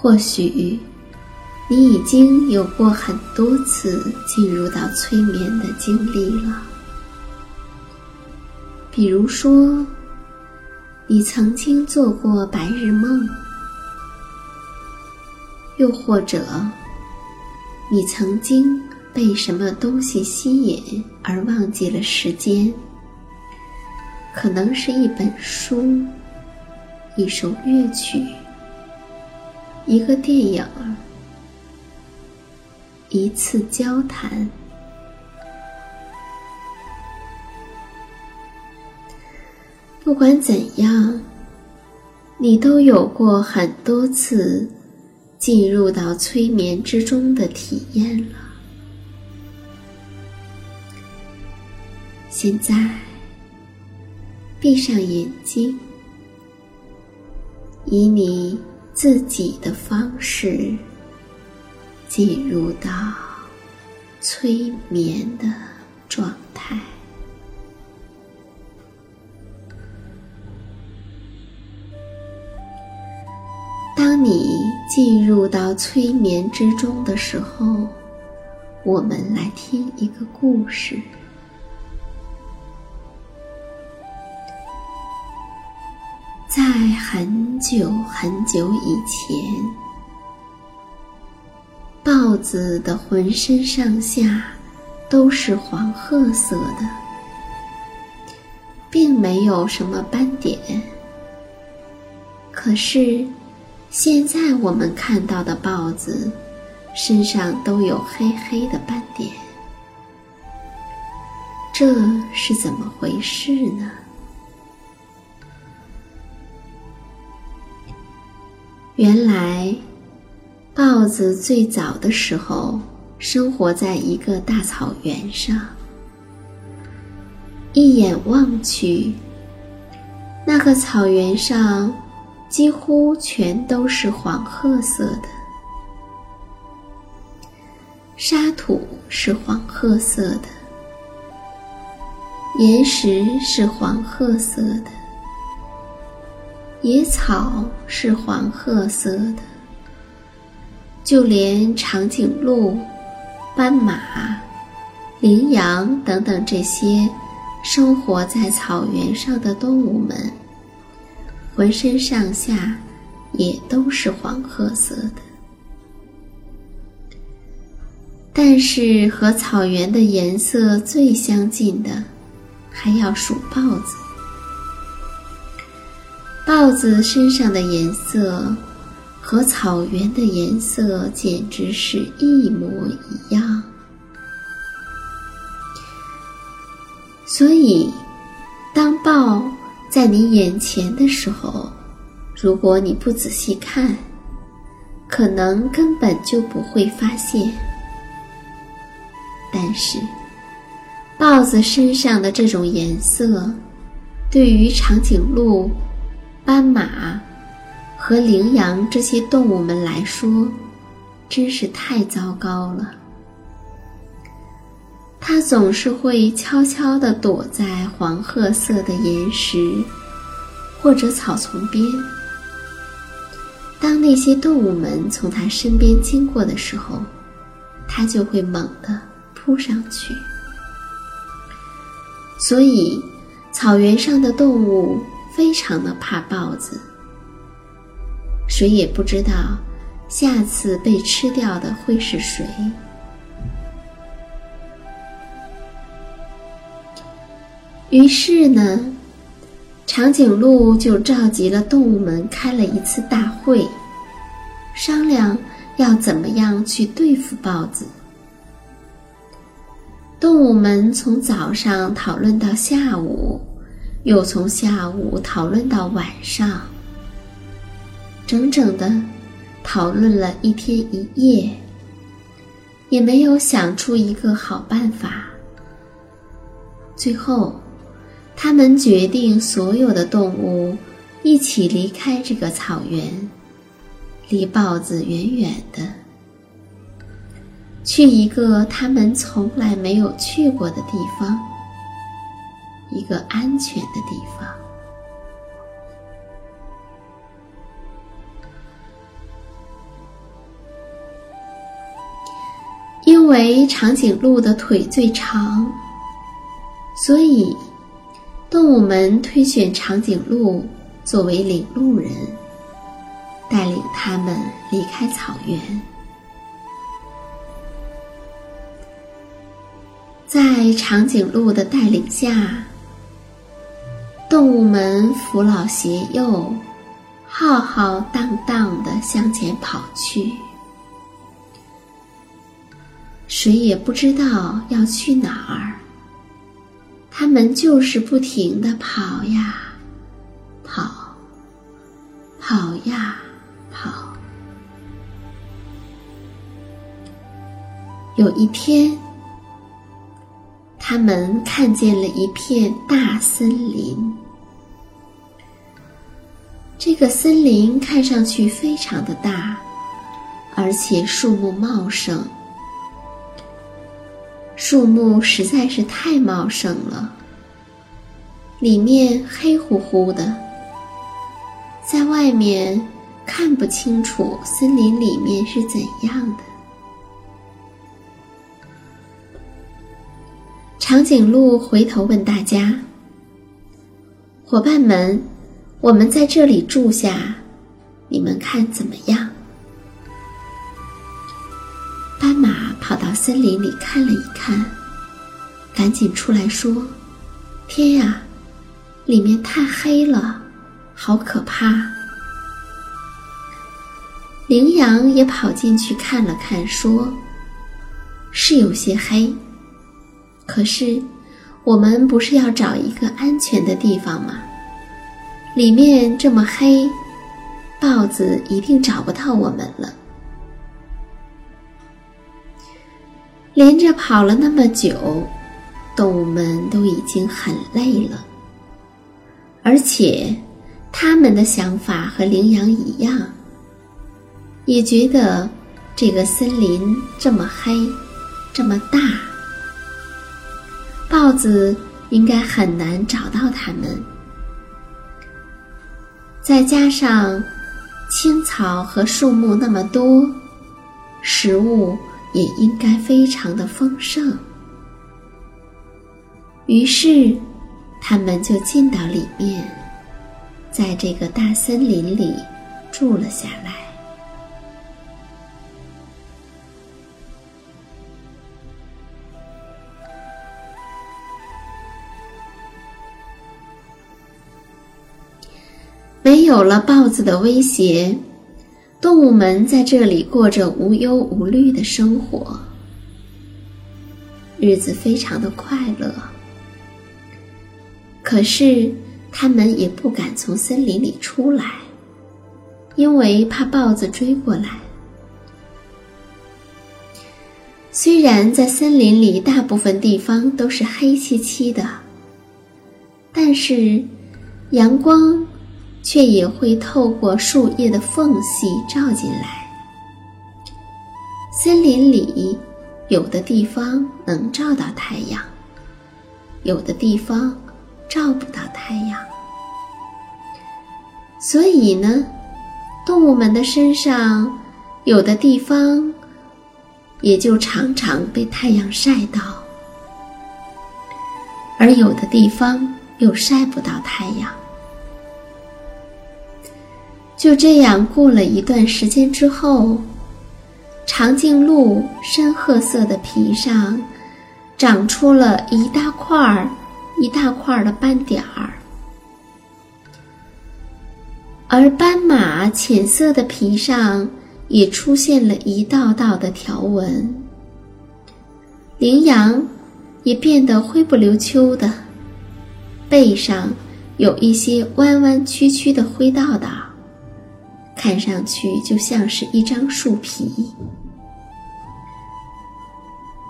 或许你已经有过很多次进入到催眠的经历了，比如说，你曾经做过白日梦，又或者你曾经被什么东西吸引而忘记了时间，可能是一本书，一首乐曲。一个电影，一次交谈，不管怎样，你都有过很多次进入到催眠之中的体验了。现在，闭上眼睛，以你。自己的方式进入到催眠的状态。当你进入到催眠之中的时候，我们来听一个故事。在很久很久以前，豹子的浑身上下都是黄褐色的，并没有什么斑点。可是，现在我们看到的豹子身上都有黑黑的斑点，这是怎么回事呢？原来，豹子最早的时候生活在一个大草原上。一眼望去，那个草原上几乎全都是黄褐色的，沙土是黄褐色的，岩石是黄褐色的。野草是黄褐色的，就连长颈鹿、斑马、羚羊等等这些生活在草原上的动物们，浑身上下也都是黄褐色的。但是和草原的颜色最相近的，还要数豹子。豹子身上的颜色和草原的颜色简直是一模一样。所以，当豹在你眼前的时候，如果你不仔细看，可能根本就不会发现。但是，豹子身上的这种颜色，对于长颈鹿、斑马和羚羊这些动物们来说，真是太糟糕了。它总是会悄悄地躲在黄褐色的岩石或者草丛边。当那些动物们从它身边经过的时候，它就会猛地。扑上去，所以草原上的动物非常的怕豹子。谁也不知道下次被吃掉的会是谁。于是呢，长颈鹿就召集了动物们开了一次大会，商量要怎么样去对付豹子。动物们从早上讨论到下午，又从下午讨论到晚上，整整的讨论了一天一夜，也没有想出一个好办法。最后，他们决定所有的动物一起离开这个草原，离豹子远远的。去一个他们从来没有去过的地方，一个安全的地方。因为长颈鹿的腿最长，所以动物们推选长颈鹿作为领路人，带领他们离开草原。在长颈鹿的带领下，动物们扶老携幼，浩浩荡荡的向前跑去。谁也不知道要去哪儿，他们就是不停的跑呀，跑，跑呀，跑。有一天。他们看见了一片大森林，这个森林看上去非常的大，而且树木茂盛。树木实在是太茂盛了，里面黑乎乎的，在外面看不清楚森林里面是怎样的。长颈鹿回头问大家：“伙伴们，我们在这里住下，你们看怎么样？”斑马跑到森林里看了一看，赶紧出来说：“天呀，里面太黑了，好可怕！”羚羊也跑进去看了看，说：“是有些黑。”可是，我们不是要找一个安全的地方吗？里面这么黑，豹子一定找不到我们了。连着跑了那么久，动物们都已经很累了，而且他们的想法和羚羊一样，也觉得这个森林这么黑，这么大。豹子应该很难找到它们，再加上青草和树木那么多，食物也应该非常的丰盛。于是，他们就进到里面，在这个大森林里住了下来。有了豹子的威胁，动物们在这里过着无忧无虑的生活，日子非常的快乐。可是，他们也不敢从森林里出来，因为怕豹子追过来。虽然在森林里大部分地方都是黑漆漆的，但是阳光。却也会透过树叶的缝隙照进来。森林里有的地方能照到太阳，有的地方照不到太阳。所以呢，动物们的身上有的地方也就常常被太阳晒到，而有的地方又晒不到太阳。就这样过了一段时间之后，长颈鹿深褐色的皮上长出了一大块儿一大块儿的斑点儿，而斑马浅色的皮上也出现了一道道的条纹，羚羊也变得灰不溜秋的，背上有一些弯弯曲曲的灰道道。看上去就像是一张树皮，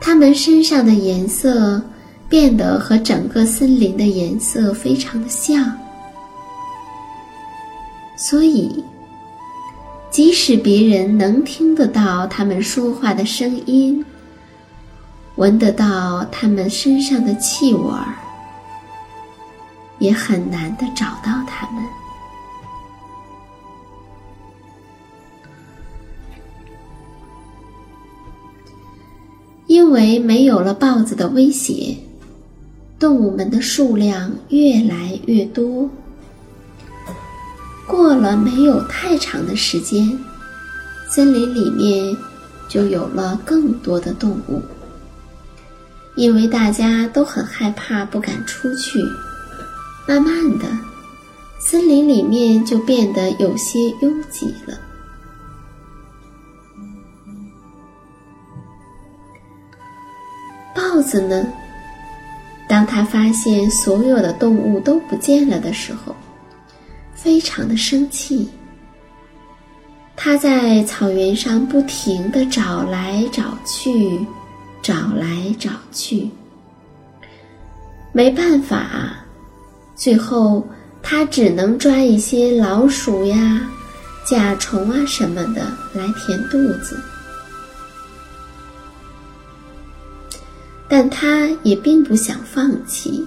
它们身上的颜色变得和整个森林的颜色非常的像，所以即使别人能听得到它们说话的声音，闻得到它们身上的气味儿，也很难的找到它们。因为没有了豹子的威胁，动物们的数量越来越多。过了没有太长的时间，森林里面就有了更多的动物。因为大家都很害怕，不敢出去，慢慢的，森林里面就变得有些拥挤了。豹子呢？当他发现所有的动物都不见了的时候，非常的生气。他在草原上不停的找来找去，找来找去，没办法，最后他只能抓一些老鼠呀、甲虫啊什么的来填肚子。但他也并不想放弃，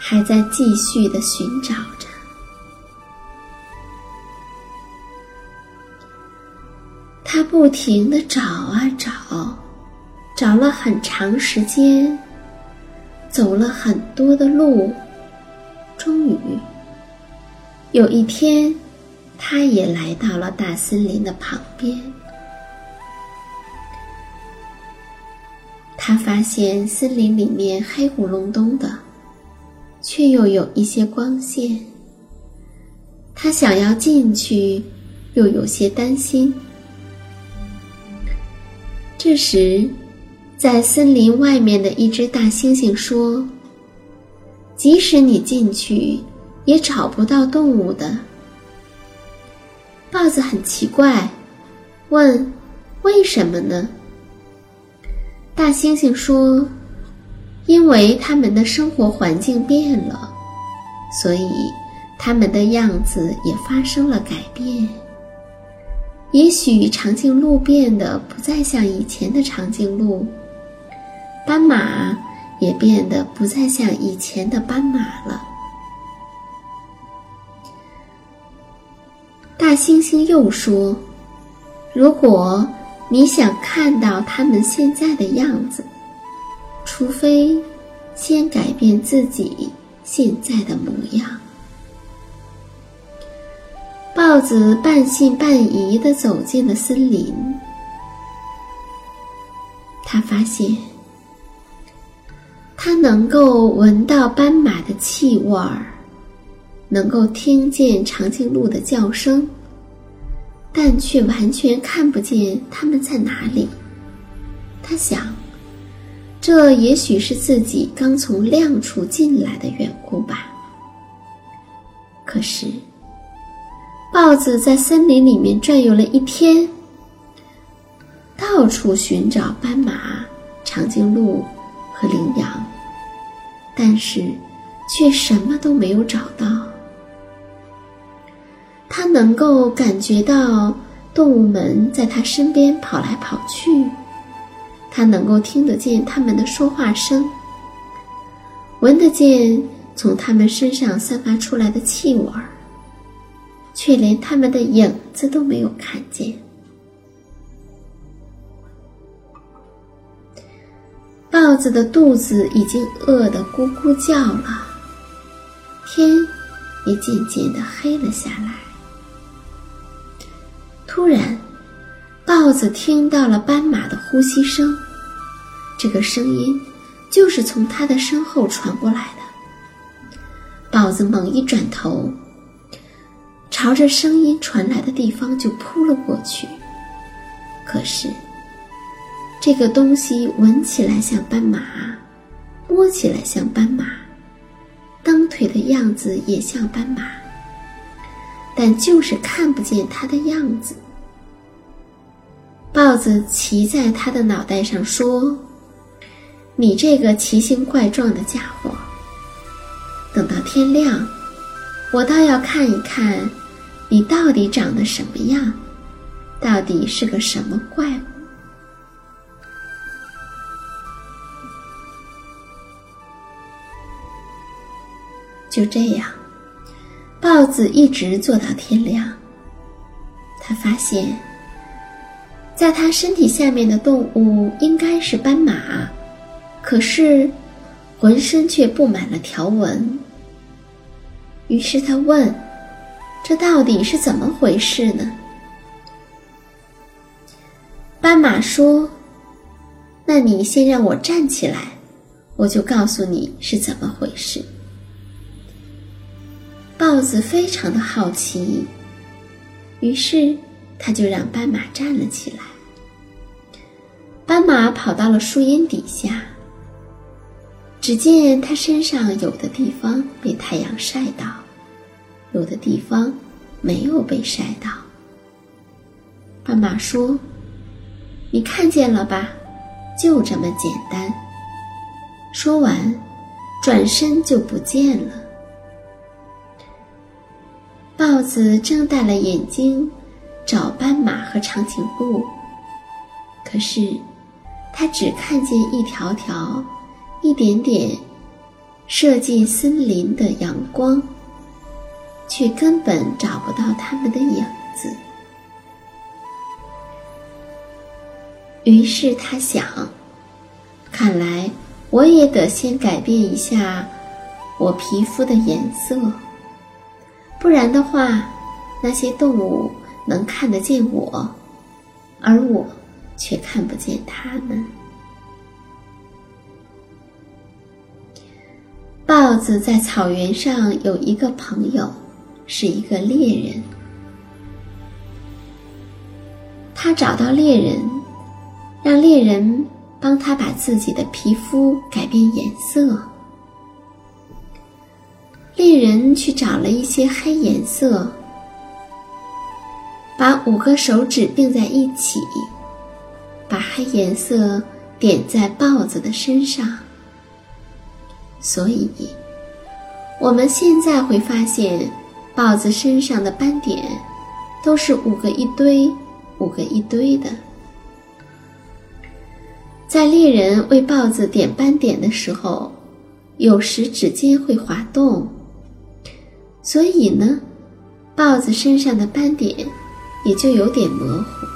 还在继续的寻找着。他不停的找啊找，找了很长时间，走了很多的路，终于有一天，他也来到了大森林的旁边。他发现森林里面黑咕隆咚的，却又有一些光线。他想要进去，又有些担心。这时，在森林外面的一只大猩猩说：“即使你进去，也找不到动物的。”豹子很奇怪，问：“为什么呢？”大猩猩说：“因为他们的生活环境变了，所以他们的样子也发生了改变。也许长颈鹿变得不再像以前的长颈鹿，斑马也变得不再像以前的斑马了。”大猩猩又说：“如果……”你想看到他们现在的样子，除非先改变自己现在的模样。豹子半信半疑地走进了森林，他发现，他能够闻到斑马的气味儿，能够听见长颈鹿的叫声，但却完全看不见它们在哪里。他想。这也许是自己刚从亮处进来的缘故吧。可是，豹子在森林里面转悠了一天，到处寻找斑马、长颈鹿和羚羊，但是却什么都没有找到。他能够感觉到动物们在他身边跑来跑去。他能够听得见他们的说话声，闻得见从他们身上散发出来的气味儿，却连他们的影子都没有看见。豹子的肚子已经饿得咕咕叫了，天也渐渐的黑了下来。突然。豹子听到了斑马的呼吸声，这个声音就是从它的身后传过来的。豹子猛一转头，朝着声音传来的地方就扑了过去。可是，这个东西闻起来像斑马，摸起来像斑马，蹬腿的样子也像斑马，但就是看不见它的样子。豹子骑在他的脑袋上说：“你这个奇形怪状的家伙，等到天亮，我倒要看一看，你到底长得什么样，到底是个什么怪物。”就这样，豹子一直坐到天亮。他发现。在它身体下面的动物应该是斑马，可是浑身却布满了条纹。于是他问：“这到底是怎么回事呢？”斑马说：“那你先让我站起来，我就告诉你是怎么回事。”豹子非常的好奇，于是。他就让斑马站了起来。斑马跑到了树荫底下，只见它身上有的地方被太阳晒到，有的地方没有被晒到。斑马说：“你看见了吧？就这么简单。”说完，转身就不见了。豹子睁大了眼睛。找斑马和长颈鹿，可是他只看见一条条、一点点射进森林的阳光，却根本找不到它们的影子。于是他想：看来我也得先改变一下我皮肤的颜色，不然的话，那些动物。能看得见我，而我却看不见他们。豹子在草原上有一个朋友，是一个猎人。他找到猎人，让猎人帮他把自己的皮肤改变颜色。猎人去找了一些黑颜色。把五个手指并在一起，把黑颜色点在豹子的身上。所以，我们现在会发现，豹子身上的斑点都是五个一堆、五个一堆的。在猎人为豹子点斑点的时候，有时指尖会滑动，所以呢，豹子身上的斑点。也就有点模糊。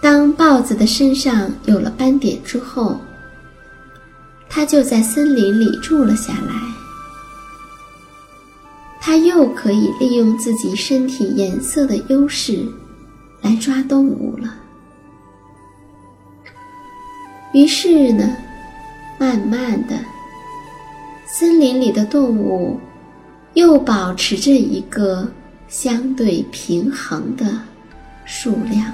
当豹子的身上有了斑点之后，它就在森林里住了下来。它又可以利用自己身体颜色的优势来抓动物了。于是呢，慢慢的，森林里的动物又保持着一个相对平衡的数量。